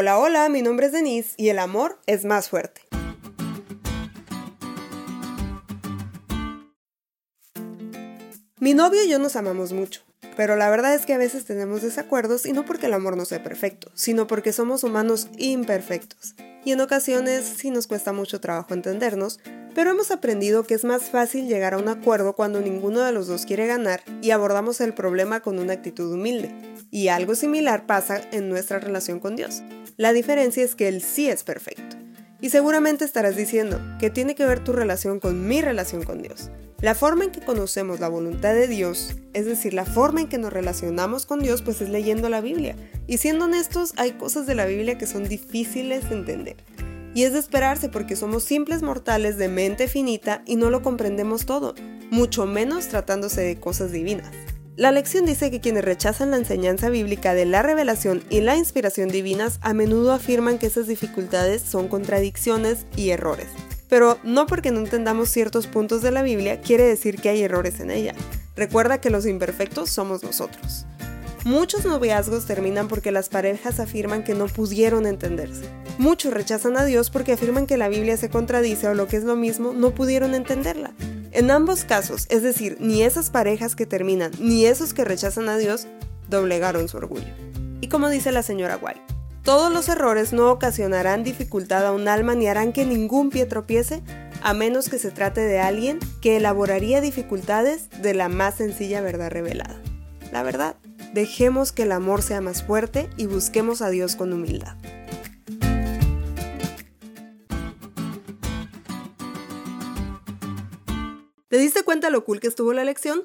Hola, hola, mi nombre es Denise y el amor es más fuerte. Mi novio y yo nos amamos mucho, pero la verdad es que a veces tenemos desacuerdos y no porque el amor no sea perfecto, sino porque somos humanos imperfectos. Y en ocasiones sí nos cuesta mucho trabajo entendernos, pero hemos aprendido que es más fácil llegar a un acuerdo cuando ninguno de los dos quiere ganar y abordamos el problema con una actitud humilde. Y algo similar pasa en nuestra relación con Dios. La diferencia es que Él sí es perfecto. Y seguramente estarás diciendo que tiene que ver tu relación con mi relación con Dios. La forma en que conocemos la voluntad de Dios, es decir, la forma en que nos relacionamos con Dios, pues es leyendo la Biblia. Y siendo honestos, hay cosas de la Biblia que son difíciles de entender. Y es de esperarse porque somos simples mortales de mente finita y no lo comprendemos todo, mucho menos tratándose de cosas divinas. La lección dice que quienes rechazan la enseñanza bíblica de la revelación y la inspiración divinas a menudo afirman que esas dificultades son contradicciones y errores. Pero no porque no entendamos ciertos puntos de la Biblia quiere decir que hay errores en ella. Recuerda que los imperfectos somos nosotros. Muchos noviazgos terminan porque las parejas afirman que no pudieron entenderse. Muchos rechazan a Dios porque afirman que la Biblia se contradice o lo que es lo mismo, no pudieron entenderla. En ambos casos, es decir, ni esas parejas que terminan, ni esos que rechazan a Dios, doblegaron su orgullo. Y como dice la señora White, todos los errores no ocasionarán dificultad a un alma ni harán que ningún pie tropiece, a menos que se trate de alguien que elaboraría dificultades de la más sencilla verdad revelada. La verdad, Dejemos que el amor sea más fuerte y busquemos a Dios con humildad. ¿Te diste cuenta lo cool que estuvo la lección?